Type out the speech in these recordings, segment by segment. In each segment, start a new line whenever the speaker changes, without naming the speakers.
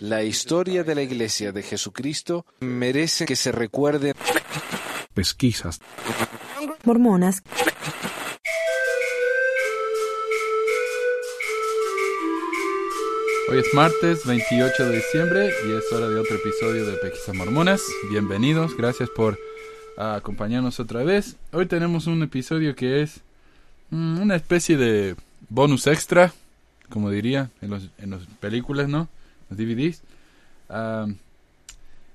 La historia de la Iglesia de Jesucristo merece que se recuerde.
Pesquisas.
Mormonas.
Hoy es martes 28 de diciembre y es hora de otro episodio de Pesquisas Mormonas. Bienvenidos, gracias por ah, acompañarnos otra vez. Hoy tenemos un episodio que es mm, una especie de bonus extra, como diría en las en los películas, ¿no? Los DVDs.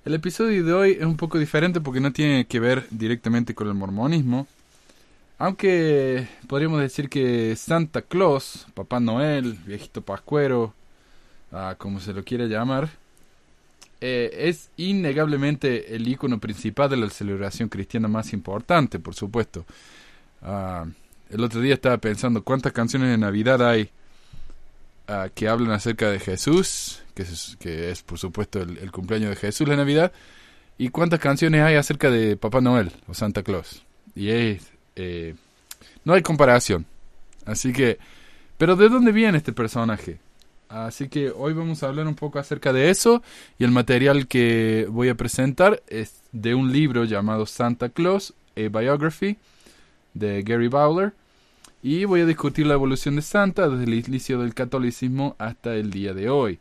El episodio de hoy es un poco diferente porque no tiene que ver directamente con el mormonismo. Aunque podríamos decir que Santa Claus, Papá Noel, viejito pascuero, ah, como se lo quiera llamar, eh, es innegablemente el icono principal de la celebración cristiana más importante, por supuesto. Ah, el otro día estaba pensando cuántas canciones de Navidad hay que hablan acerca de Jesús, que es, que es por supuesto el, el cumpleaños de Jesús, la Navidad, y cuántas canciones hay acerca de Papá Noel o Santa Claus. Y es, eh, no hay comparación. Así que, pero ¿de dónde viene este personaje? Así que hoy vamos a hablar un poco acerca de eso y el material que voy a presentar es de un libro llamado Santa Claus, a Biography, de Gary Bowler. Y voy a discutir la evolución de Santa desde el inicio del catolicismo hasta el día de hoy.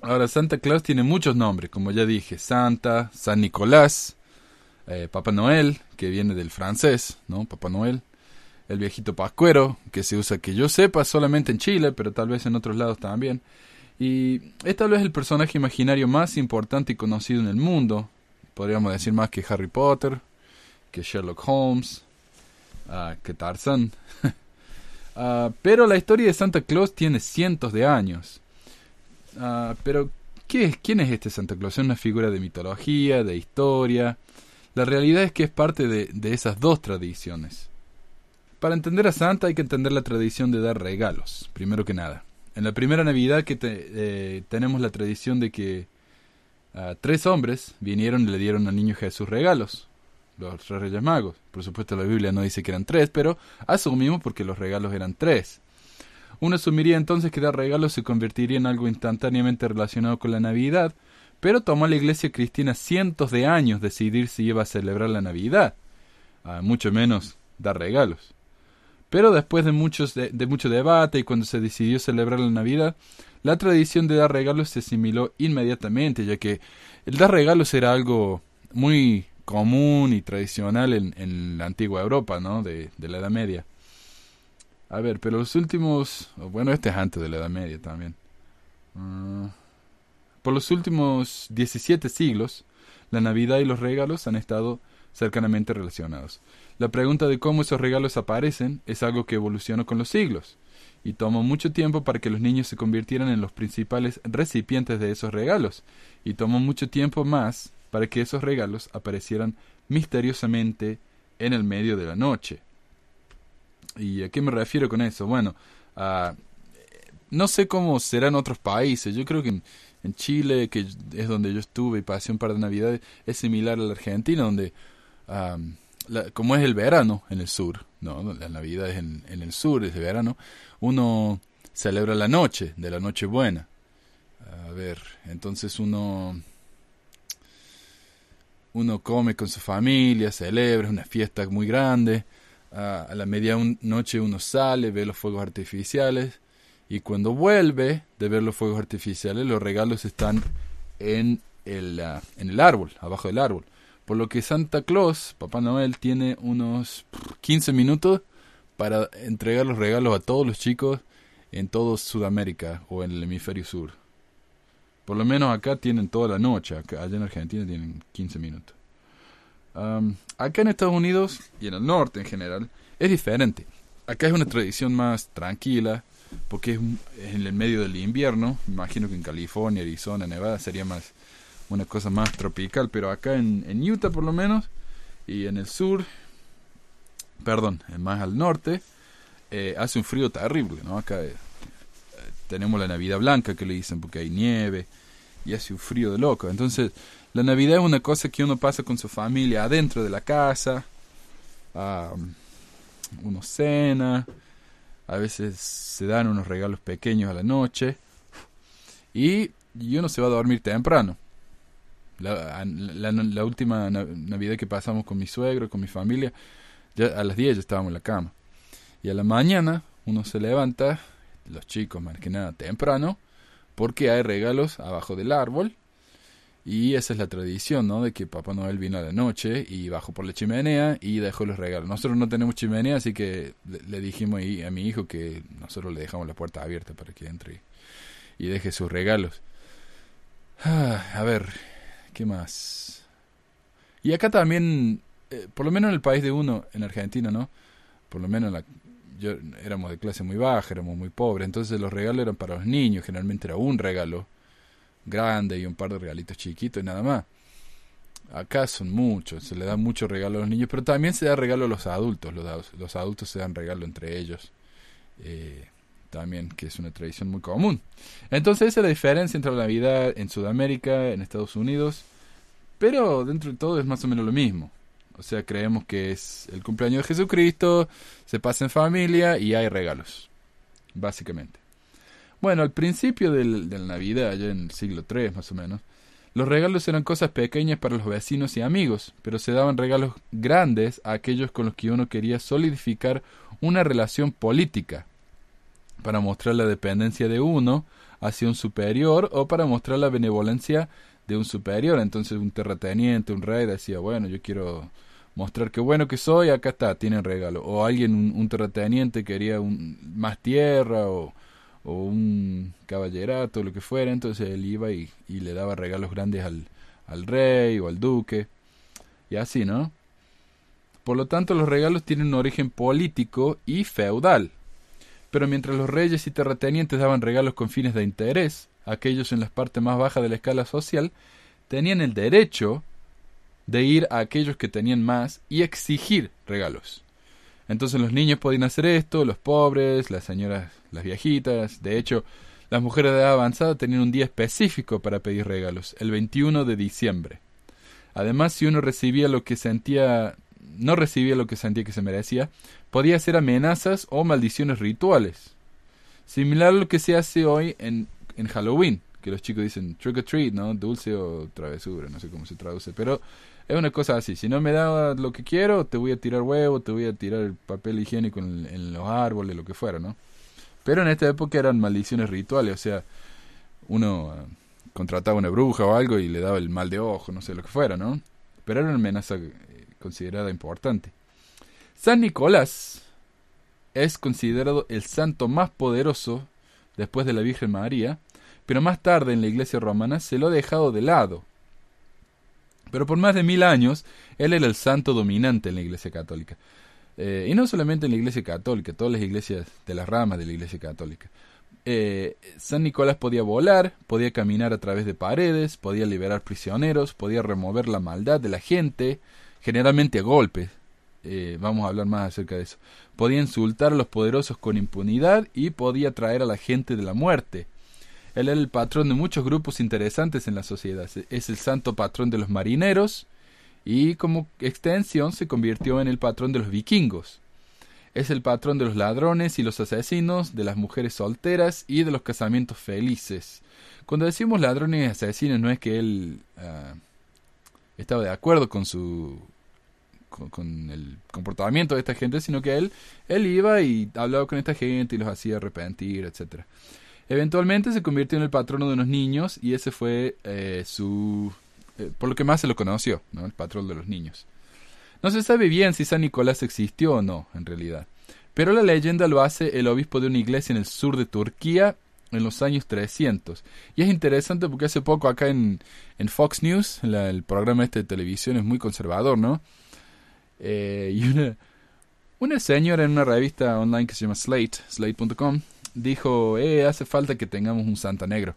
Ahora, Santa Claus tiene muchos nombres, como ya dije, Santa, San Nicolás, eh, Papá Noel, que viene del francés, ¿no? Papá Noel, el viejito pascuero, que se usa, que yo sepa, solamente en Chile, pero tal vez en otros lados también. Y es tal vez el personaje imaginario más importante y conocido en el mundo. Podríamos decir más que Harry Potter, que Sherlock Holmes, ah, que Tarzan. Ah, pero la historia de Santa Claus tiene cientos de años. Ah, pero, ¿qué es, ¿quién es este Santa Claus? Es una figura de mitología, de historia. La realidad es que es parte de, de esas dos tradiciones. Para entender a Santa hay que entender la tradición de dar regalos, primero que nada. En la primera Navidad que te- eh, tenemos la tradición de que tres hombres vinieron y le dieron al niño Jesús regalos, los tres reyes magos. Por supuesto la Biblia no dice que eran tres, pero asumimos porque los regalos eran tres. Uno asumiría entonces que dar regalos se convertiría en algo instantáneamente relacionado con la Navidad, pero tomó a la iglesia cristiana cientos de años decidir si iba a celebrar la Navidad, mucho menos dar regalos. Pero después de, muchos de, de mucho debate y cuando se decidió celebrar la Navidad, la tradición de dar regalos se asimiló inmediatamente, ya que el dar regalos era algo muy común y tradicional en, en la antigua Europa, ¿no? De, de la Edad Media. A ver, pero los últimos... Bueno, este es antes de la Edad Media también. Ah, por los últimos 17 siglos, la Navidad y los regalos han estado cercanamente relacionados. La pregunta de cómo esos regalos aparecen es algo que evolucionó con los siglos, y tomó mucho tiempo para que los niños se convirtieran en los principales recipientes de esos regalos, y tomó mucho tiempo más para que esos regalos aparecieran misteriosamente en el medio de la noche. ¿Y a qué me refiero con eso? Bueno, ah, no sé cómo será en otros países. Yo creo que en, Chile, que es donde yo estuve y pasé un par de navidades, es similar a la Argentina, donde ah, la- como es el verano en el sur, no, la Navidad es en, en el sur, es el verano, uno celebra la noche, de la noche buena. A ver, entonces uno uno come con su familia, celebra, una fiesta muy grande. A la medianoche uno sale, ve los fuegos artificiales y cuando vuelve de ver los fuegos artificiales, los regalos están en el, ah, en el árbol, abajo del árbol. Por lo que Santa Claus, Papá Noel, tiene unos 15 minutos para entregar los regalos a todos los chicos en todo Sudamérica o en el hemisferio sur. Por lo menos acá tienen toda la noche, acá, allá en Argentina tienen 15 minutos. Acá en Estados Unidos y en el norte en general es diferente. Acá es una tradición más tranquila porque es, en el medio del invierno. Imagino que en California, Arizona, Nevada sería más una cosa más tropical, pero acá en, Utah por lo menos y en el sur, perdón, más al norte, eh, hace un frío terrible, ¿no? Acá tenemos la Navidad Blanca que le dicen porque hay nieve y hace un frío de loco. Entonces, la Navidad es una cosa que uno pasa con su familia adentro de la casa, uno cena, a veces se dan unos regalos pequeños a la noche, Y, uno se va a dormir temprano. La, última na- Navidad que pasamos con mi suegro, con mi familia, ya a las 10 ya estábamos en la cama. Y a la mañana uno se levanta, los chicos más que nada temprano, porque hay regalos abajo del árbol. Y esa es la tradición, ¿no? De que Papá Noel vino a la noche y bajó por la chimenea y dejó los regalos. Nosotros no tenemos chimenea, así que le, dijimos a mi hijo que nosotros le dejamos la puerta abierta para que entre y, deje sus regalos. Ah, a ver, ¿qué más? Y acá también, eh, por lo menos en el país de uno, en Argentina, ¿no? Por lo menos la, yo éramos de clase muy baja, éramos muy pobres, entonces los regalos eran para los niños, generalmente era un regalo grande y un par de regalitos chiquitos y nada más. Acá son muchos, se le da mucho regalo a los niños, pero también se da regalo a los adultos, los, los adultos se dan regalo entre ellos. Eh, también, que es una tradición muy común. Entonces esa es la diferencia entre la Navidad en Sudamérica, en Estados Unidos, pero dentro de todo es más o menos lo mismo. O sea, creemos que es el cumpleaños de Jesucristo, se pasa en familia y hay regalos, básicamente. Bueno, al principio del, de la Navidad, ya en el siglo III más o menos, los regalos eran cosas pequeñas para los vecinos y amigos, pero se daban regalos grandes a aquellos con los que uno quería solidificar una relación política, para mostrar la dependencia de uno hacia un superior o para mostrar la benevolencia de un superior. Entonces un terrateniente, un rey decía, bueno, yo quiero mostrar qué bueno que soy, acá está, tienen regalo. O alguien, un, terrateniente quería un, más tierra o, un caballerato, lo que fuera, entonces él iba y, y le daba regalos grandes al, al rey o al duque, y así, ¿no? Por lo tanto, los regalos tienen un origen político y feudal. Pero mientras los reyes y terratenientes daban regalos con fines de interés, aquellos en las partes más bajas de la escala social tenían el derecho de ir a aquellos que tenían más y exigir regalos. Entonces los niños podían hacer esto, los pobres, las señoras, las viejitas. De hecho, las mujeres de edad avanzada tenían un día específico para pedir regalos, el 21 de diciembre. Además, si uno recibía lo que sentía, no recibía lo que sentía que se merecía, podía hacer amenazas o maldiciones rituales. Similar a lo que se hace hoy en, en Halloween, que los chicos dicen trick or treat, ¿no? Dulce o travesura, no sé cómo se traduce, pero es una cosa así. Si no me da lo que quiero, te voy a tirar huevo, te voy a tirar el papel higiénico en, en los árboles, lo que fuera, ¿no? Pero en esta época eran maldiciones rituales, o sea, uno eh, contrataba una bruja o algo y le daba el mal de ojo, no sé lo que fuera, ¿no? Pero era una amenaza eh, considerada importante. San Nicolás es considerado el santo más poderoso después de la Virgen María, pero más tarde en la Iglesia romana se lo ha dejado de lado. Pero por más de mil años, él era el santo dominante en la Iglesia Católica. Eh, y no solamente en la Iglesia Católica, todas las iglesias de las ramas de la Iglesia Católica. Eh, San Nicolás podía volar, podía caminar a través de paredes, podía liberar prisioneros, podía remover la maldad de la gente, generalmente a golpes. Eh, vamos a hablar más acerca de eso. Podía insultar a los poderosos con impunidad y podía traer a la gente de la muerte. Él era el patrón de muchos grupos interesantes en la sociedad. Es el santo patrón de los marineros y como extensión se convirtió en el patrón de los vikingos. Es el patrón de los ladrones y los asesinos, de las mujeres solteras y de los casamientos felices. Cuando decimos ladrones y asesinos no es que él uh, estaba de acuerdo con su con, el comportamiento de esta gente, sino que él él iba y hablaba con esta gente y los hacía arrepentir, etcétera. Eventualmente se convirtió en el patrono de unos niños y ese fue eh, su eh, por lo que más se lo conoció, ¿no? el patrón de los niños. No se sabe bien si San Nicolás existió o no, en realidad. Pero la leyenda lo hace el obispo de una iglesia en el sur de Turquía en los años 300. Y es interesante porque hace poco acá en, en Fox News, el programa este de televisión es muy conservador, ¿no? Eh, y una, una señora en una revista online que se llama Slate, slate.com, dijo, eh, hace falta que tengamos un Santa Negro.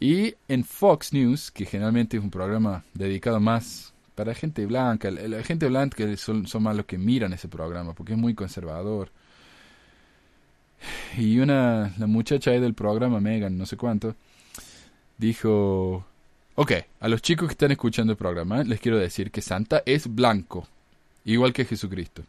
Y en Fox News, que generalmente es un programa dedicado más para gente blanca, la, gente blanca son, son, más los que miran ese programa, porque es muy conservador. Y una, la muchacha ahí del programa, Megan, no sé cuánto, dijo, ok, a los chicos que están escuchando el programa, les quiero decir que Santa es blanco, igual que Jesucristo.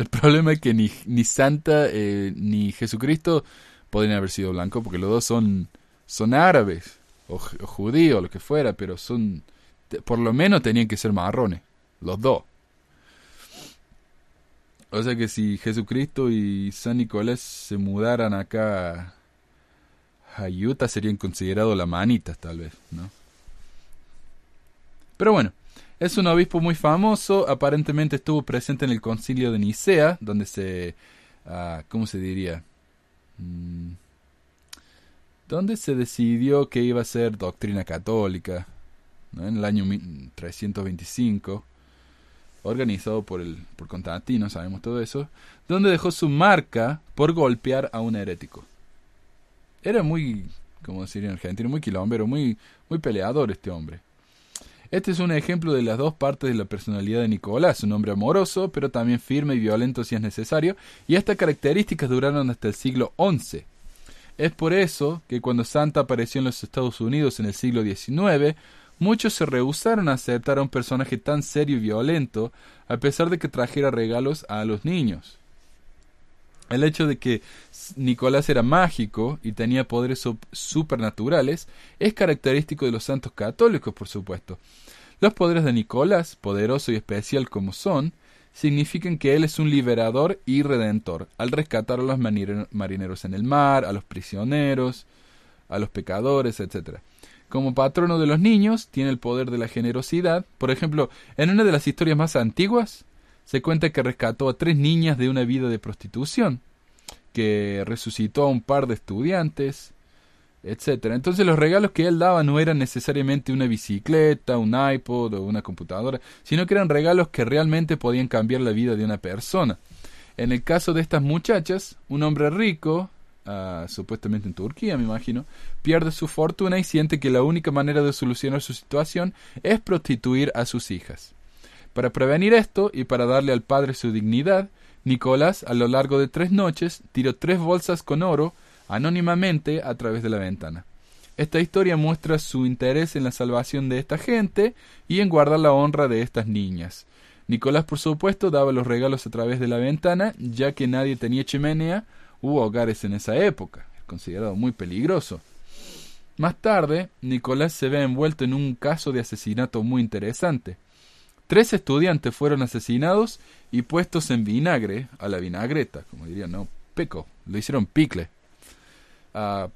El problema es que ni, ni Santa eh, ni Jesucristo podrían haber sido blancos, porque los dos son son árabes o, o judíos, lo que fuera, pero son, por lo menos tenían que ser marrones, los dos. O sea que si Jesucristo y San Nicolás se mudaran acá a Utah serían considerados la manitas tal vez, ¿no? Pero bueno, es un obispo muy famoso, aparentemente estuvo presente en el concilio de Nicea, donde se... Uh, ¿Cómo se diría? Mm, donde se decidió que iba a ser doctrina católica, ¿no? en el año 325 organizado por, el, por Constantino, sabemos todo eso, donde dejó su marca por golpear a un herético. Era muy, como decir en argentino, muy quilombero, muy, muy peleador este hombre. Este es un ejemplo de las dos partes de la personalidad de Nicolás, un hombre amoroso, pero también firme y violento si es necesario, y estas características duraron hasta el siglo XI. Es por eso que cuando Santa apareció en los Estados Unidos en el siglo XIX, Muchos se rehusaron a aceptar a un personaje tan serio y violento, a pesar de que trajera regalos a los niños. El hecho de que Nicolás era mágico y tenía poderes supernaturales es característico de los santos católicos, por supuesto. Los poderes de Nicolás, poderoso y especial como son, significan que él es un liberador y redentor, al rescatar a los marineros en el mar, a los prisioneros, a los pecadores, etc. Como patrono de los niños, tiene el poder de la generosidad. Por ejemplo, en una de las historias más antiguas, se cuenta que rescató a tres niñas de una vida de prostitución, que resucitó a un par de estudiantes, etc. Entonces los regalos que él daba no eran necesariamente una bicicleta, un iPod o una computadora, sino que eran regalos que realmente podían cambiar la vida de una persona. En el caso de estas muchachas, un hombre rico supuestamente en Turquía, me imagino, pierde su fortuna y siente que la única manera de solucionar su situación es prostituir a sus hijas. Para prevenir esto y para darle al padre su dignidad, Nicolás, a lo largo de tres noches, tiró tres bolsas con oro anónimamente a través de la ventana. Esta historia muestra su interés en la salvación de esta gente y en guardar la honra de estas niñas. Nicolás, por supuesto, daba los regalos a través de la ventana, ya que nadie tenía chimenea Hubo hogares en esa época, considerado muy peligroso. Más tarde, Nicolás se ve envuelto en un caso de asesinato muy interesante. Tres estudiantes fueron asesinados y puestos en vinagre, a la vinagreta, como dirían, no, peco, lo hicieron picle. Ah,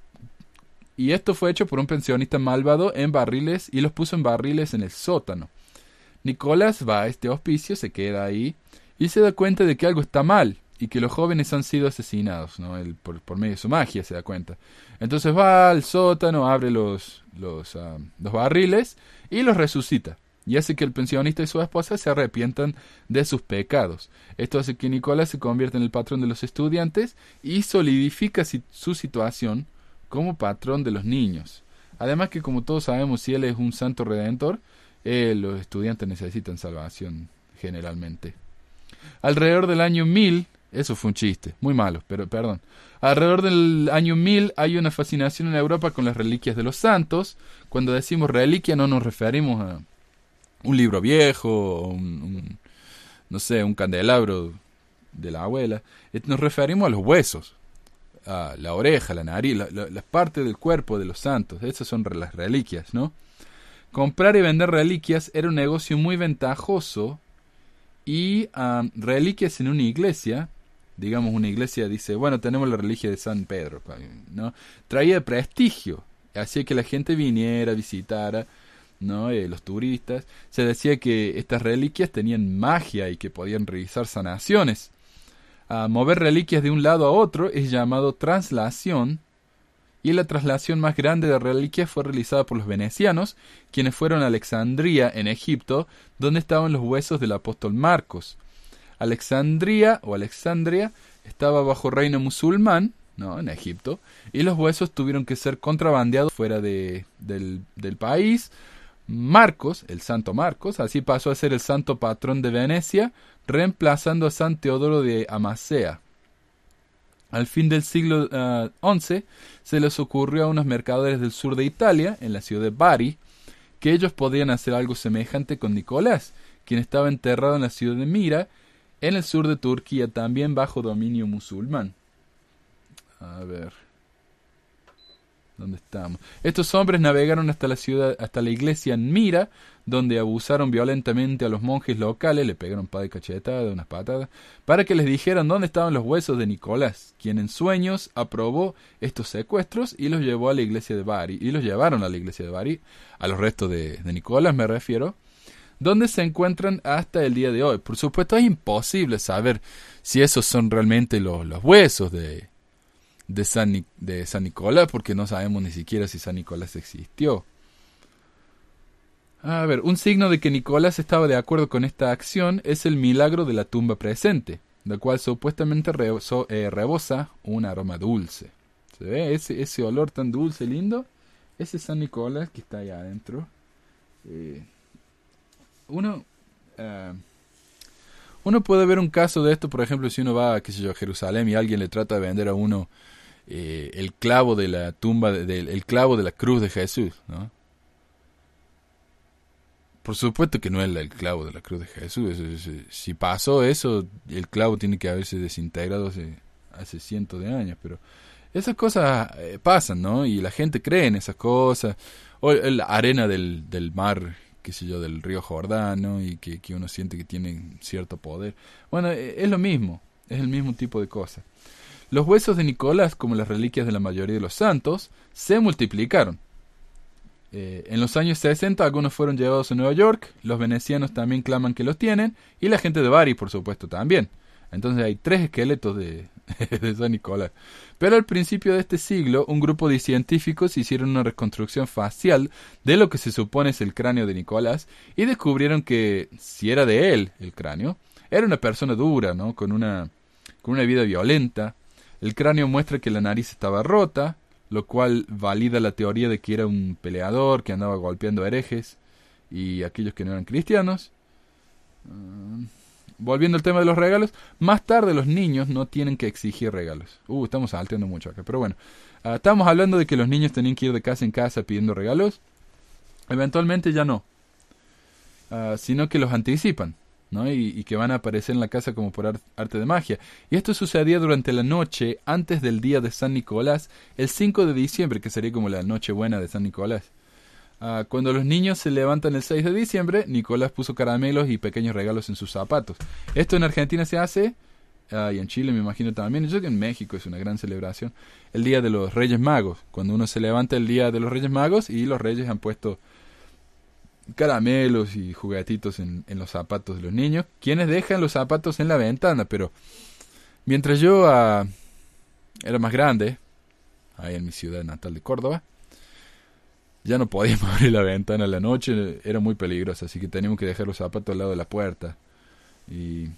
y esto fue hecho por un pensionista malvado en barriles y los puso en barriles en el sótano. Nicolás va a este hospicio, se queda ahí y se da cuenta de que algo está mal y que los jóvenes han sido asesinados, ¿no? por, medio de su magia se da cuenta. Entonces va al sótano, abre los, los, ah, los barriles y los resucita. Y hace que el pensionista y su esposa se arrepientan de sus pecados. Esto hace que Nicolás se convierta en el patrón de los estudiantes y solidifica su situación como patrón de los niños. Además que como todos sabemos, si él es un santo redentor, eh, los estudiantes necesitan salvación generalmente. Alrededor del año 1000 eso fue un chiste, muy malo, pero perdón. Alrededor del año 1000 hay una fascinación en Europa con las reliquias de los santos. Cuando decimos reliquia no nos referimos a un libro viejo, un, no sé, un candelabro de la abuela. Eh, nos referimos a los huesos, a la oreja, la nariz, las partes del cuerpo de los santos. Esas son las reliquias, ¿no? Comprar y vender reliquias era un negocio muy ventajoso y ah, reliquias en una iglesia digamos, una iglesia dice, bueno, tenemos la religión de San Pedro, ¿no? Traía prestigio, hacía que la gente viniera, visitara, ¿no? Eh, los turistas. Se decía que estas reliquias tenían magia y que podían realizar sanaciones. A mover reliquias de un lado a otro es llamado traslación, y la traslación más grande de reliquias fue realizada por los venecianos, quienes fueron a Alexandría, en Egipto, donde estaban los huesos del apóstol Marcos. Alexandría o Alexandria estaba bajo reino musulmán, ¿no? En Egipto, y los huesos tuvieron que ser contrabandeados fuera de, del país. Marcos, el santo Marcos, así pasó a ser el santo patrón de Venecia, reemplazando a San Teodoro de Amasea. Al fin del siglo XI ah, se les ocurrió a unos mercaderes del sur de Italia, en la ciudad de Bari, que ellos podían hacer algo semejante con Nicolás, quien estaba enterrado en la ciudad de Mira en el sur de Turquía, también bajo dominio musulmán. A ver. ¿Dónde estamos? Estos hombres navegaron hasta la ciudad, hasta la iglesia en Mira, donde abusaron violentamente a los monjes locales, le pegaron pa de cachetada, unas patadas, para que les dijeran dónde estaban los huesos de Nicolás, quien en sueños aprobó estos secuestros y los llevó a la iglesia de Bari, y los llevaron a la iglesia de Bari, a los restos de, Nicolás me refiero, donde se encuentran hasta el día de hoy. Por supuesto, es imposible saber si esos son realmente los huesos de, de, San, de San Nicolás, porque no sabemos ni siquiera si San Nicolás existió. A ver, un signo de que Nicolás estaba de acuerdo con esta acción es el milagro de la tumba presente, la cual supuestamente eh, rebosa un aroma dulce. ¿Se ve ese, ese olor tan dulce, lindo? Ese San Nicolás que está ahí adentro. Eh, uno, eh, uno puede ver un caso de esto, por ejemplo, si uno va, qué sé yo, a Jerusalén y alguien le trata de vender a uno eh, el clavo de la tumba, de- clavo de la cruz de Jesús, ¿no? Por supuesto que no es el clavo de la cruz de Jesús. si pasó eso, el clavo tiene que haberse desintegrado hace, hace cientos de años. Pero esas cosas eh, pasan, ¿no? Y la gente cree en esas cosas. O la arena del, del mar, qué sé yo, del río Jordán, ¿no? Y que, que uno siente que tienen cierto poder. Bueno, eh, es lo mismo. Es el mismo tipo de cosas. Los huesos de Nicolás, como las reliquias de la mayoría de los santos, se multiplicaron. Eh, en los años 60 algunos fueron llevados a Nueva York, los venecianos también claman que los tienen, y la gente de Bari, por supuesto, también. Entonces hay tres esqueletos de, de San Nicolás. Pero al principio de este siglo, un grupo de científicos hicieron una reconstrucción facial de lo que se supone es el cráneo de Nicolás, y descubrieron que, si era de él el cráneo, era una persona dura, ¿no? Con una, con una vida violenta. El cráneo muestra que la nariz estaba rota, lo cual valida la teoría de que era un peleador que andaba golpeando herejes y aquellos que no eran cristianos. Ah, volviendo al tema de los regalos, más tarde los niños no tienen que exigir regalos. Uh, estamos salteando mucho acá, pero bueno. Ah, estamos hablando de que los niños tenían que ir de casa en casa pidiendo regalos. Eventualmente ya no. Ah, sino que los anticipan. Y, que van a aparecer en la casa como por ar- arte de magia. Y esto sucedía durante la noche antes del día de San Nicolás, el 5 de diciembre, que sería como la noche buena de San Nicolás. Ah, cuando los niños se levantan el 6 de diciembre, Nicolás puso caramelos y pequeños regalos en sus zapatos. Esto en Argentina se hace, ah, y en Chile me imagino también, yo que en México es una gran celebración, el Día de los Reyes Magos, cuando uno se levanta el Día de los Reyes Magos y los reyes han puesto caramelos y juguetitos en, en los zapatos de los niños, quienes dejan los zapatos en la ventana, pero mientras yo ah, era más grande, ahí en mi ciudad natal de Córdoba, ya no podíamos abrir la ventana en la noche, era muy peligroso, así que teníamos que dejar los zapatos al lado de la puerta y,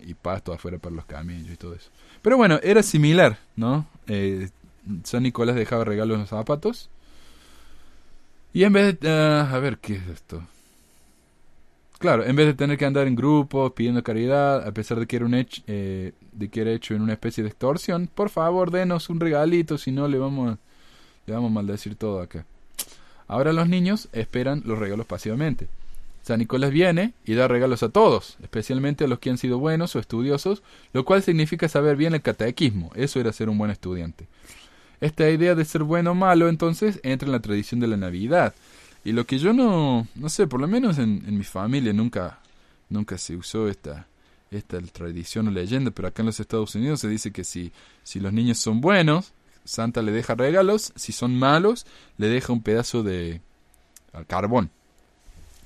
y pasto afuera para los camellos y todo eso. Pero bueno, era similar, ¿no? Eh, San Nicolás dejaba regalos en los zapatos. Y en vez de... ah, a ver, ¿qué es esto? Claro, en vez de tener que andar en grupos pidiendo caridad, a pesar de que era un hecho, eh, de que era hecho en una especie de extorsión, por favor, denos un regalito, si no le vamos, le vamos a maldecir todo acá. Ahora los niños esperan los regalos pasivamente. San Nicolás viene y da regalos a todos, especialmente a los que han sido buenos o estudiosos, lo cual significa saber bien el catequismo. Eso era ser un buen estudiante. Esta idea de ser bueno o malo entonces entra en la tradición de la Navidad. Y lo que yo no, no sé, por lo menos en, en mi familia nunca, nunca se usó esta, esta tradición o leyenda, pero acá en los Estados Unidos se dice que si, si los niños son buenos, Santa le deja regalos, si son malos, le deja un pedazo de al carbón.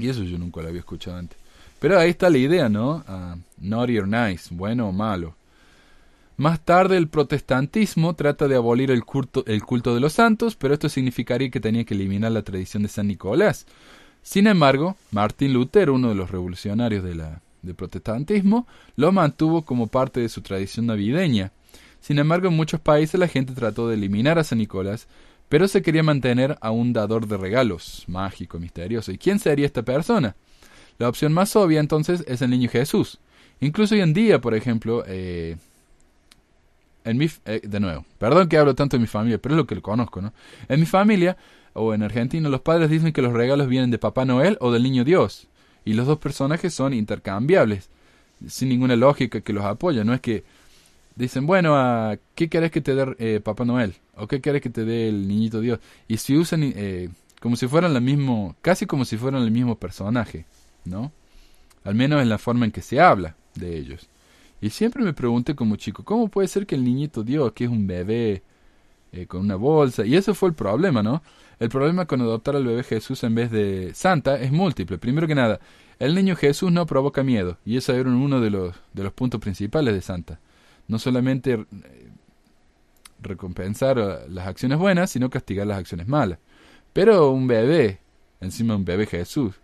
Y eso yo nunca lo había escuchado antes. Pero ahí está la idea, ¿no? Ah, naughty or nice, bueno o malo. Más tarde el protestantismo trata de abolir el culto, el culto de los santos, pero esto significaría que tenía que eliminar la tradición de San Nicolás. Sin embargo, Martín Lutero, uno de los revolucionarios de la, del protestantismo, lo mantuvo como parte de su tradición navideña. Sin embargo, en muchos países la gente trató de eliminar a San Nicolás, pero se quería mantener a un dador de regalos, mágico, misterioso. ¿Y quién sería esta persona? La opción más obvia entonces es el niño Jesús. Incluso hoy en día, por ejemplo, eh, en mi, eh, de nuevo, perdón que hablo tanto de mi familia, pero es lo que lo conozco, ¿no? En mi familia, o en Argentina, los padres dicen que los regalos vienen de Papá Noel o del Niño Dios. Y los dos personajes son intercambiables, sin ninguna lógica que los apoya. No es que dicen, bueno, ah, ¿qué querés que te dé eh, Papá Noel? ¿O qué querés que te dé el Niñito Dios? Y si usan eh, como si fueran el mismo, casi como si fueran el mismo personaje, ¿no? Al menos en la forma en que se habla de ellos. Y siempre me pregunté como chico, ¿cómo puede ser que el Niñito Dios, que es un bebé eh, con una bolsa, y eso fue el problema, ¿no? El problema con adoptar al bebé Jesús en vez de Santa es múltiple. Primero que nada, el niño Jesús no provoca miedo, y eso era uno de los, de los puntos principales de Santa. No solamente eh, recompensar eh, las acciones buenas, sino castigar las acciones malas. Pero un bebé, encima un bebé Jesús,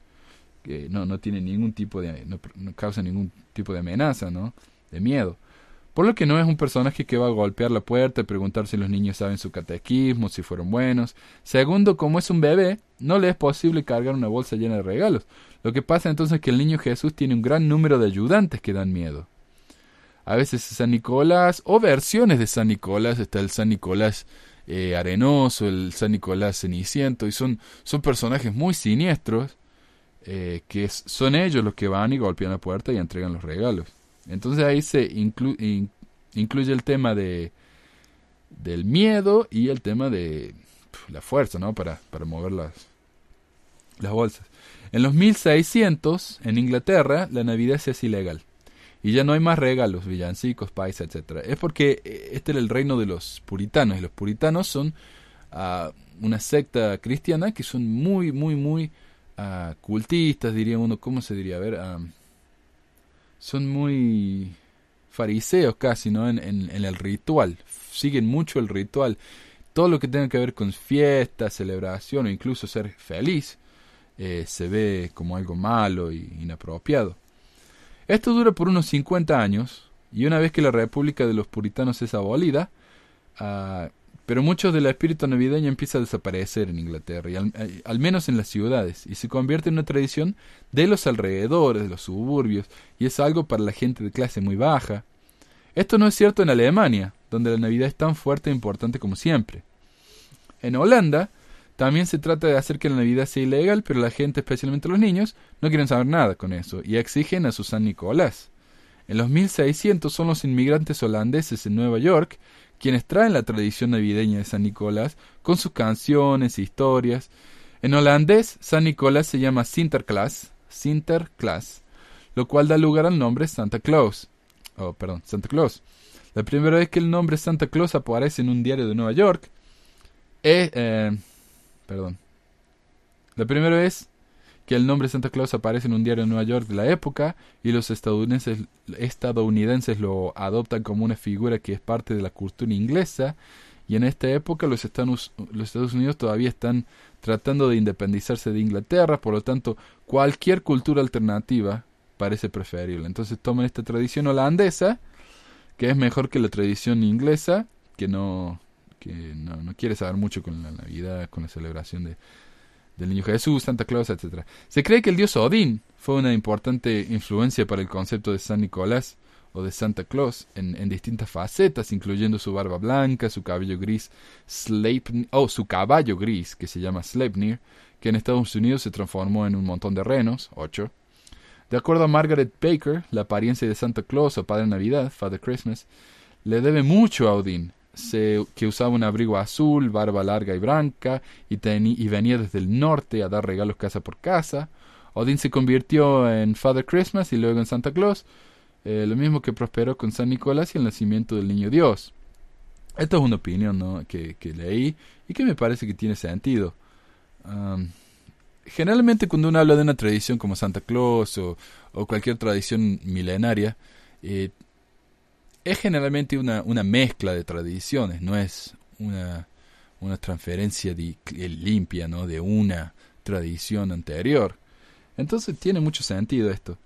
que no, no tiene ningún tipo de, no, no causa ningún tipo de amenaza, ¿no? De miedo. Por lo que no es un personaje que va a golpear la puerta y preguntar si los niños saben su catequismo, si fueron buenos. Segundo, como es un bebé, no le es posible cargar una bolsa llena de regalos. Lo que pasa entonces es que el niño Jesús tiene un gran número de ayudantes que dan miedo. A veces es San Nicolás o versiones de San Nicolás. Está el San Nicolás eh, arenoso, el San Nicolás ceniciento, y son, son personajes muy siniestros eh, que son ellos los que van y golpean la puerta y entregan los regalos. Entonces ahí se incluye el tema de del miedo y el tema de la fuerza, ¿no? Para, para mover las, las bolsas. En los 1600, en Inglaterra, la Navidad se hace ilegal. Y ya no hay más regalos, villancicos, paisa, etc. Es porque eh, este era el reino de los puritanos. Y los puritanos son uh, una secta cristiana que son muy, muy, muy uh, cultistas, diría uno. ¿Cómo se diría? A ver, son muy fariseos casi, ¿no? En, en, el ritual. Siguen mucho el ritual. Todo lo que tenga que ver con fiesta, celebración o incluso ser feliz eh, se ve como algo malo e inapropiado. Esto dura por unos 50 años y una vez que la República de los Puritanos es abolida, uh, pero mucho del espíritu navideño empieza a desaparecer en Inglaterra, y eh, al, menos en las ciudades, y se convierte en una tradición de los alrededores, de los suburbios, y es algo para la gente de clase muy baja. Esto no es cierto en Alemania, donde la Navidad es tan fuerte e importante como siempre. En Holanda, también se trata de hacer que la Navidad sea ilegal, pero la gente, especialmente los niños, no quieren saber nada con eso, y exigen a su San Nicolás. En los 1600 son los inmigrantes holandeses en Nueva York quienes traen la tradición navideña de San Nicolás con sus canciones e historias. En holandés, San Nicolás se llama Sinterklaas, Sinterklaas, lo cual da lugar al nombre Santa Claus. Oh, perdón, Santa Claus. La primera vez que el nombre Santa Claus aparece en un diario de Nueva York es... Eh, perdón. La primera vez que el nombre Santa Claus aparece en un diario de Nueva York de la época y los estadounidenses, estadounidenses lo adoptan como una figura que es parte de la cultura inglesa y en esta época los Estados, los Estados Unidos todavía están tratando de independizarse de Inglaterra, por lo tanto cualquier cultura alternativa parece preferible. Entonces toman esta tradición holandesa, que es mejor que la tradición inglesa, que no, que no, no quiere saber mucho con la Navidad, con la celebración de, del Niño Jesús, Santa Claus, etc. Se cree que el dios Odín fue una importante influencia para el concepto de San Nicolás o de Santa Claus en, distintas facetas, incluyendo su barba blanca, su cabello gris, Sleipnir, oh, su caballo gris, que se llama Sleipnir, que en Estados Unidos se transformó en un montón de renos, ocho. De acuerdo a Margaret Baker, la apariencia de Santa Claus o Padre Navidad, Father Christmas, le debe mucho a Odín, que usaba un abrigo azul, barba larga y blanca, y, venía desde el norte a dar regalos casa por casa. Odín se convirtió en Father Christmas y luego en Santa Claus, eh, lo mismo que prosperó con San Nicolás y el nacimiento del Niño Dios. Esta es una opinión que, leí y que me parece que tiene sentido. generalmente cuando uno habla de una tradición como Santa Claus o, o cualquier tradición milenaria, eh, es generalmente una, una mezcla de tradiciones, no es una, una transferencia limpia ¿no? de una tradición anterior. Entonces tiene mucho sentido esto.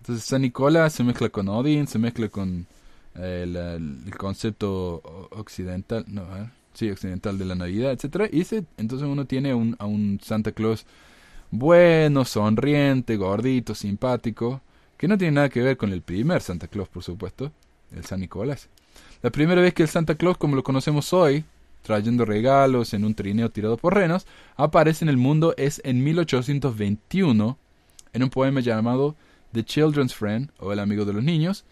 Entonces San Nicolás se mezcla con Odín, se mezcla con eh, el, concepto occidental, no, sí, occidental de la Navidad, etcétera, y entonces uno tiene un, a un Santa Claus bueno, sonriente, gordito, simpático, que no tiene nada que ver con el primer Santa Claus, por supuesto, el San Nicolás. La primera vez que el Santa Claus, como lo conocemos hoy, trayendo regalos en un trineo tirado por renos, aparece en el mundo es en 1821, en un poema llamado The Children's Friend, o El amigo de los niños,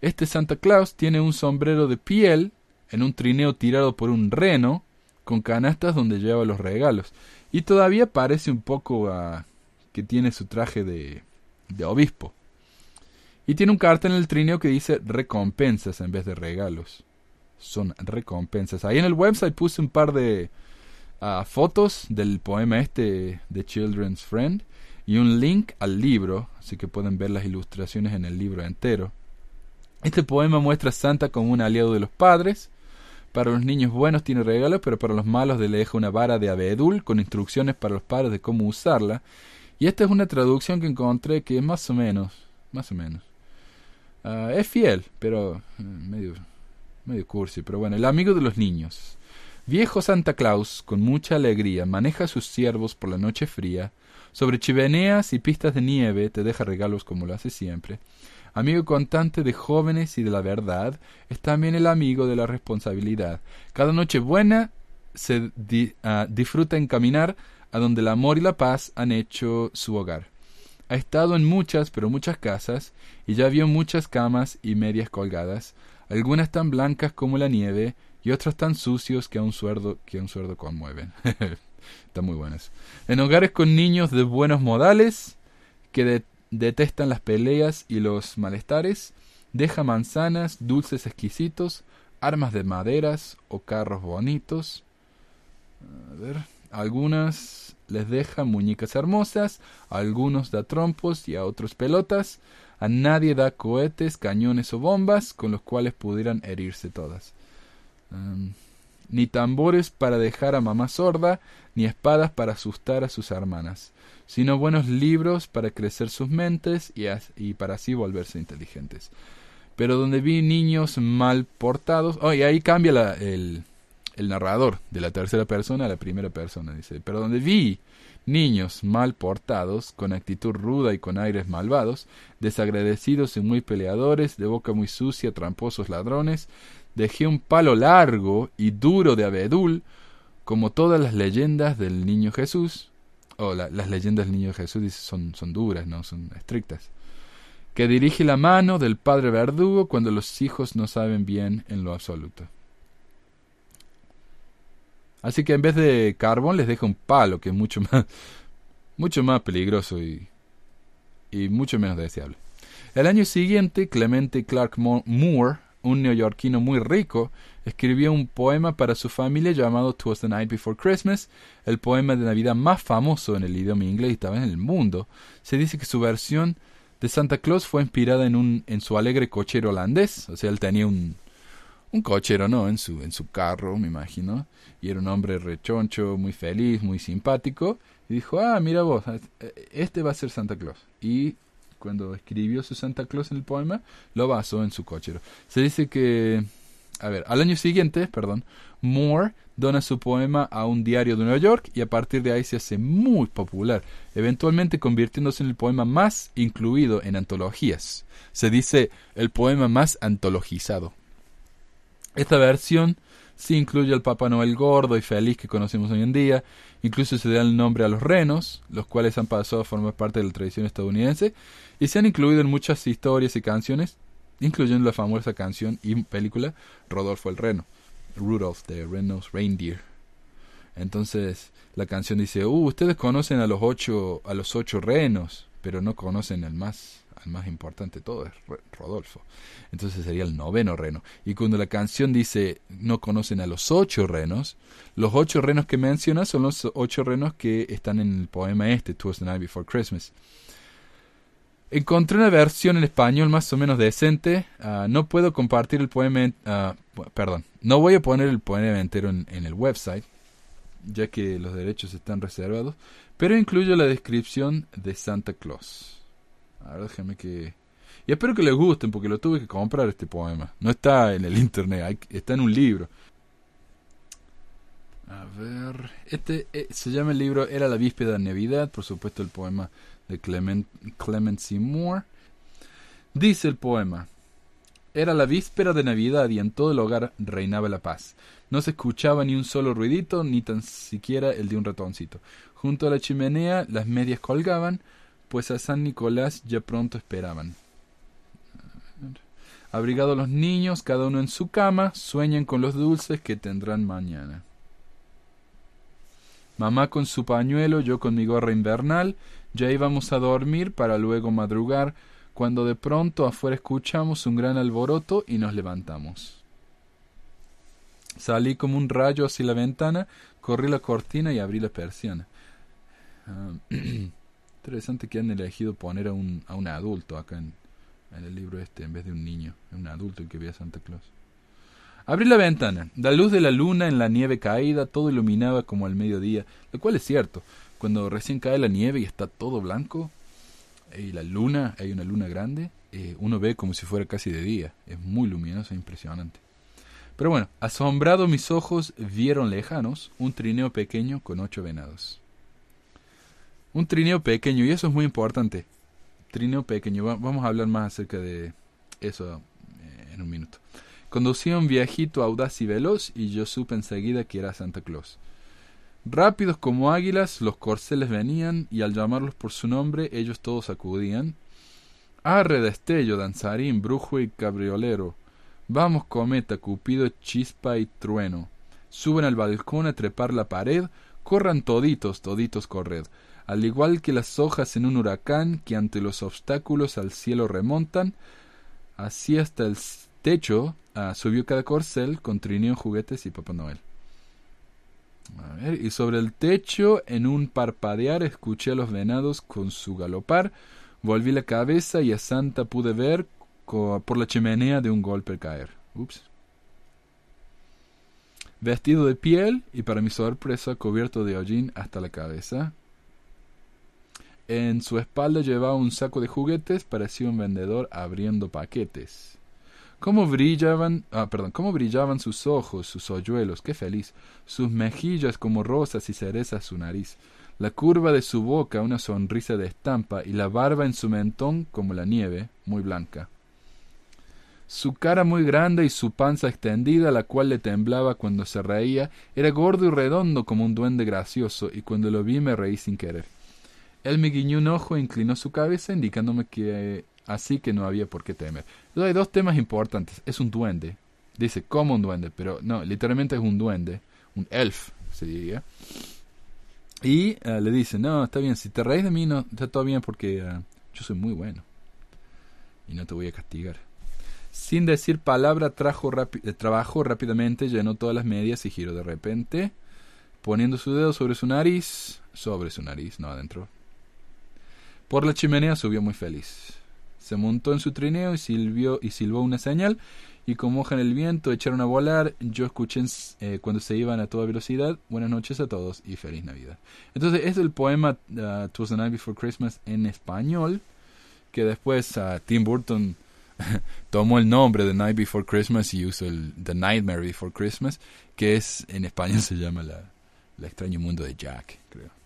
Este Santa Claus tiene un sombrero de piel en un trineo tirado por un reno con canastas donde lleva los regalos. Y todavía parece un poco a que tiene su traje de, de obispo. Y tiene un cartel en el trineo que dice recompensas en vez de regalos. Son recompensas. Ahí en el website puse un par de ah, fotos del poema este de Children's Friend y un link al libro, así que pueden ver las ilustraciones en el libro entero. Este poema muestra a Santa como un aliado de los padres. Para los niños buenos tiene regalos, pero para los malos le deja una vara de abedul con instrucciones para los padres de cómo usarla. Y esta es una traducción que encontré que es más o menos, más o menos. Ah, es fiel, pero eh, medio, medio cursi. Pero bueno, el amigo de los niños. Viejo Santa Claus, con mucha alegría, maneja a sus siervos por la noche fría. Sobre chimeneas y pistas de nieve te deja regalos como lo hace siempre. Amigo constante de jóvenes y de la verdad, es también el amigo de la responsabilidad. Cada noche buena se ah, disfruta en caminar a donde el amor y la paz han hecho su hogar. Ha estado en muchas, pero muchas casas, y ya vio muchas camas y medias colgadas, algunas tan blancas como la nieve, y otras tan sucios que a un suerdo, que a un suerdo conmueven. Están muy buenas. En hogares con niños de buenos modales, que detestan las peleas y los malestares, deja manzanas, dulces exquisitos, armas de maderas o carros bonitos. A ver, algunas les deja muñecas hermosas, a algunos da trompos y a otros pelotas, a nadie da cohetes, cañones o bombas con los cuales pudieran herirse todas. Em, ni tambores para dejar a mamá sorda, ni espadas para asustar a sus hermanas, sino buenos libros para crecer sus mentes y, para así volverse inteligentes. Pero donde vi niños mal portados, oh, y ahí cambia la, el, el narrador de la tercera persona a la primera persona, dice, pero donde vi niños mal portados, con actitud ruda y con aires malvados, desagradecidos y muy peleadores, de boca muy sucia, tramposos ladrones, dejé un palo largo y duro de abedul, como todas las leyendas del niño Jesús, o las leyendas del niño Jesús son, son duras, no son estrictas, que dirige la mano del padre verdugo cuando los hijos no saben bien en lo absoluto. Así que en vez de carbón les deja un palo, que es mucho más, mucho más peligroso y, y mucho menos deseable. El año siguiente, Clemente Clark Moore, un neoyorquino muy rico, escribió un poema para su familia llamado Twas the Night Before Christmas, el poema de Navidad más famoso en el idioma inglés y también en el mundo. Se dice que su versión de Santa Claus fue inspirada en, un, en su alegre cochero holandés, o sea, él tenía un, un cochero, ¿no? En su, en su carro, me imagino. Y era un hombre rechoncho, muy feliz, muy simpático. Y dijo, ah, mira vos, este va a ser Santa Claus. Y cuando escribió su Santa Claus en el poema, lo basó en su cochero. Se dice que, a ver, al año siguiente, perdón, Moore dona su poema a un diario de Nueva York y a partir de ahí se hace muy popular, eventualmente convirtiéndose en el poema más incluido en antologías. Se dice el poema más antologizado. Esta versión sí incluye al Papá Noel gordo y feliz que conocemos hoy en día, incluso se da el nombre a los renos, los cuales han pasado a formar parte de la tradición estadounidense, y se han incluido en muchas historias y canciones, incluyendo la famosa canción y película Rodolfo el Reno, Rudolph the Red-Nosed Reindeer. Entonces la canción dice, uh, ustedes conocen a los ocho, a los ocho renos, pero no conocen al más el más importante de todo es Rodolfo. Entonces sería el noveno reno. Y cuando la canción dice no conocen a los ocho renos, los ocho renos que menciona son los ocho renos que están en el poema este, Twas the Night Before Christmas. Encontré una versión en español más o menos decente. Ah, no puedo compartir el poema. Uh, perdón, no voy a poner el poema entero en, en el website, ya que los derechos están reservados, pero incluyo la descripción de Santa Claus. A ver, que... Y espero que les gusten porque lo tuve que comprar este poema. No está en el internet, está en un libro. A ver, este eh, se llama el libro Era la víspera de Navidad, por supuesto el poema de Clement, Clemency Moore. Dice el poema, era la víspera de Navidad y en todo el hogar reinaba la paz. No se escuchaba ni un solo ruidito, ni tan siquiera el de un ratoncito. Junto a la chimenea las medias colgaban, pues a San Nicolás ya pronto esperaban. Abrigados los niños, cada uno en su cama, sueñan con los dulces que tendrán mañana. Mamá con su pañuelo, yo con mi gorra invernal, ya íbamos a dormir para luego madrugar, cuando de pronto afuera escuchamos un gran alboroto y nos levantamos. Salí como un rayo hacia la ventana, corrí la cortina y abrí la persiana. Ah, interesante que han elegido poner a un, a un adulto acá en, el libro este en vez de un niño, un adulto que ve a Santa Claus. Abrí la ventana. La luz de la luna en la nieve caída todo iluminaba como al mediodía, lo cual es cierto. Cuando recién cae la nieve y está todo blanco, y la luna, hay una luna grande, eh, uno ve como si fuera casi de día. Es muy luminoso e impresionante. Pero bueno, asombrado mis ojos vieron lejanos un trineo pequeño con ocho venados. Un trineo pequeño, y eso es muy importante. Trineo pequeño, vamos a hablar más acerca de eso eh, en un minuto. Conducía un viejito audaz y veloz, y yo supe enseguida que era Santa Claus. Rápidos como águilas, los corceles venían, y al llamarlos por su nombre, ellos todos acudían. Arre destello, danzarín, brujo y cabriolero. Vamos, cometa, cupido, chispa y trueno. Suben al balcón a trepar la pared, corran toditos, toditos corred. Al igual que las hojas en un huracán que ante los obstáculos al cielo remontan, así hasta el techo ah, subió cada corcel con trineo, juguetes y Papá Noel y sobre el techo, en un parpadear, escuché a los venados con su galopar. Volví la cabeza y a Santa pude ver por la chimenea de un golpe caer. Ups. Vestido de piel y para mi sorpresa cubierto de hollín hasta la cabeza. En su espalda llevaba un saco de juguetes, parecía un vendedor abriendo paquetes. Cómo brillaban, ah, perdón, cómo brillaban sus ojos, sus hoyuelos, qué feliz, sus mejillas como rosas y cerezas su nariz, la curva de su boca una sonrisa de estampa y la barba en su mentón como la nieve, muy blanca. Su cara muy grande y su panza extendida, la cual le temblaba cuando se reía, era gordo y redondo como un duende gracioso, y cuando lo vi me reí sin querer. Él me guiñó un ojo e inclinó su cabeza, indicándome que así que no había por qué temer. hay dos temas importantes. Es un duende. Dice como un duende, pero no, literalmente es un duende. Un elf, se diría. Y eh, le dice, no, está bien, si te reís de mí, no, está todo bien porque eh, yo soy muy bueno. Y no te voy a castigar. Sin decir palabra, trajo eh, trabajó rápidamente, llenó todas las medias y giró de repente, poniendo su dedo sobre su nariz, sobre su nariz, no adentro. Por la chimenea subió muy feliz. Se montó en su trineo y y silbó una señal y como hoja en el viento echaron a volar. Yo escuché eh, cuando se iban a toda velocidad. Buenas noches a todos y feliz Navidad. Entonces es el poema uh, Twas the Night Before Christmas en español que después uh, Tim Burton tomó el nombre de Night Before Christmas y usó el The Nightmare Before Christmas que es en español se llama la, el extraño mundo de Jack creo.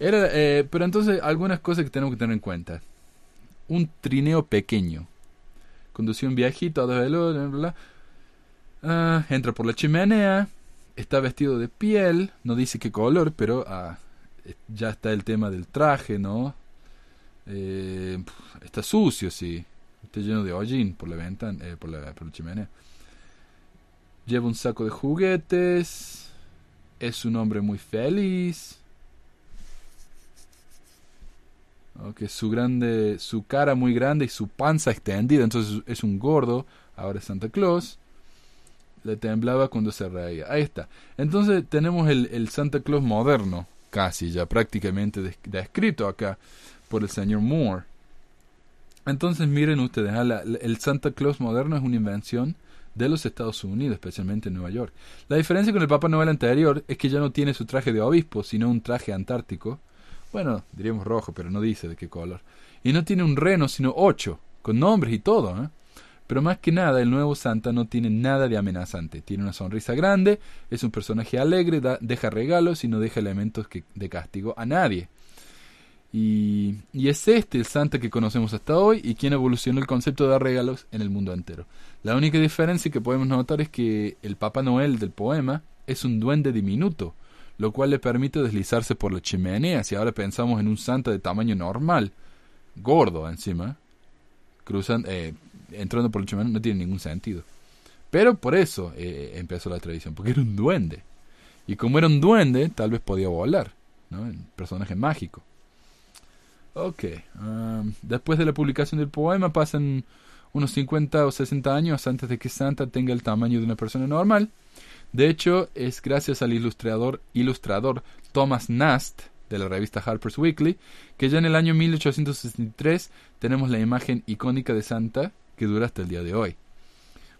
Era, eh, pero entonces algunas cosas que tenemos que tener en cuenta un trineo pequeño. Conducía un viejito a dos velos, ah, entra por la chimenea, está vestido de piel, no dice qué color, pero ah, ya está el tema del traje, ¿no? Eh, está sucio, sí. Está lleno de hollín por la ventana, eh, por, la, por la chimenea. Lleva un saco de juguetes. Es un hombre muy feliz. Que su grande, su cara muy grande y su panza extendida, entonces es un gordo, ahora es Santa Claus, le temblaba cuando se reía. Ahí está. Entonces tenemos el, el Santa Claus moderno, casi ya prácticamente descrito acá por el señor Moore. Entonces miren ustedes, ah, el Santa Claus moderno es una invención de los Estados Unidos, especialmente en Nueva York. La diferencia con el Papa Noel anterior es que ya no tiene su traje de obispo, sino un traje antártico, bueno, diríamos rojo, pero no dice de qué color. Y no tiene un reno, sino ocho, con nombres y todo. ¿eh? Pero más que nada, el nuevo Santa no tiene nada de amenazante. Tiene una sonrisa grande, es un personaje alegre, deja regalos y no deja elementos de castigo a nadie. Y, y, es este el Santa que conocemos hasta hoy y quien evolucionó el concepto de regalos en el mundo entero. La única diferencia que podemos notar es que el Papa Noel del poema es un duende diminuto, lo cual le permite deslizarse por la chimenea. Si ahora pensamos en un santa de tamaño normal, gordo encima, cruzan, eh, entrando por el chumano no tiene ningún sentido. Pero por eso eh, empezó la tradición, porque era un duende. Y como era un duende, tal vez podía volar, ¿no? Un personaje mágico. Ok, um, después de la publicación del poema pasan unos 50 o 60 años antes de que Santa tenga el tamaño de una persona normal. De hecho, es gracias al ilustrador, ilustrador Thomas Nast de la revista Harper's Weekly que ya en el año 1863 tenemos la imagen icónica de Santa que dura hasta el día de hoy.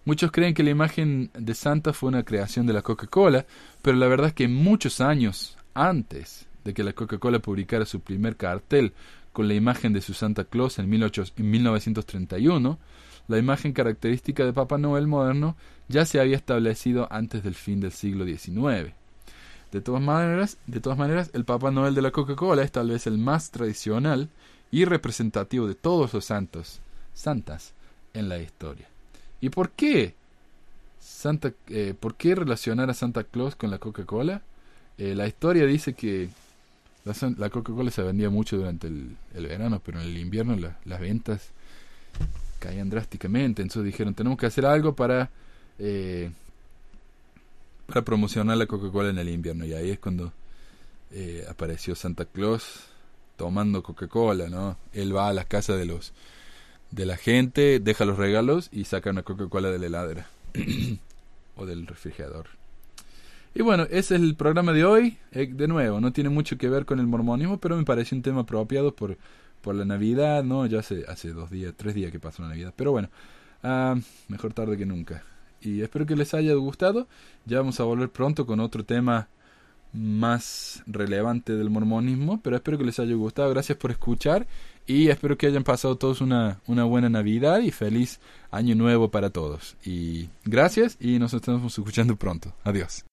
Muchos creen que la imagen de Santa fue una creación de la Coca-Cola, pero la verdad es que muchos años antes de que la Coca-Cola publicara su primer cartel con la imagen de su Santa Claus en, 1931, la imagen característica de Papá Noel moderno ya se había establecido antes del fin del siglo XIX. De todas maneras, de todas maneras el Papá Noel de la Coca-Cola es tal vez el más tradicional y representativo de todos los santos, santas en la historia. ¿Y por qué? Santa, eh, ¿Por qué relacionar a Santa Claus con la Coca-Cola? Eh, la historia dice que la, Coca-Cola se vendía mucho durante el, verano, pero en el invierno las ventas caían drásticamente. Entonces dijeron, tenemos que hacer algo para, eh, para promocionar la Coca-Cola en el invierno. Y ahí es cuando eh, apareció Santa Claus tomando Coca-Cola, ¿no? Él va a las casas de los de la gente, deja los regalos y saca una Coca-Cola de la heladera o del refrigerador. Y bueno, ese es el programa de hoy. Eh, de nuevo, no tiene mucho que ver con el mormonismo, pero me parece un tema apropiado por, por la Navidad, ¿no? Ya hace, hace dos días, tres días que pasó la Navidad. Pero bueno, ah, mejor tarde que nunca. Y espero que les haya gustado. Ya vamos a volver pronto con otro tema más relevante del mormonismo, pero espero que les haya gustado. Gracias por escuchar y espero que hayan pasado todos una, una buena Navidad y feliz año nuevo para todos. Y gracias y nos estamos escuchando pronto. Adiós.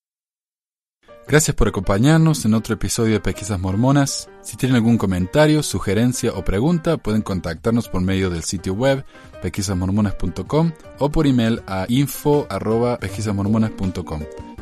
Gracias por acompañarnos en otro episodio de Pesquisas Mormonas. Si tienen algún comentario, sugerencia o pregunta, pueden contactarnos por medio del sitio web pesquisasmormonas.com o por email a info.pesquisasmormonas.com.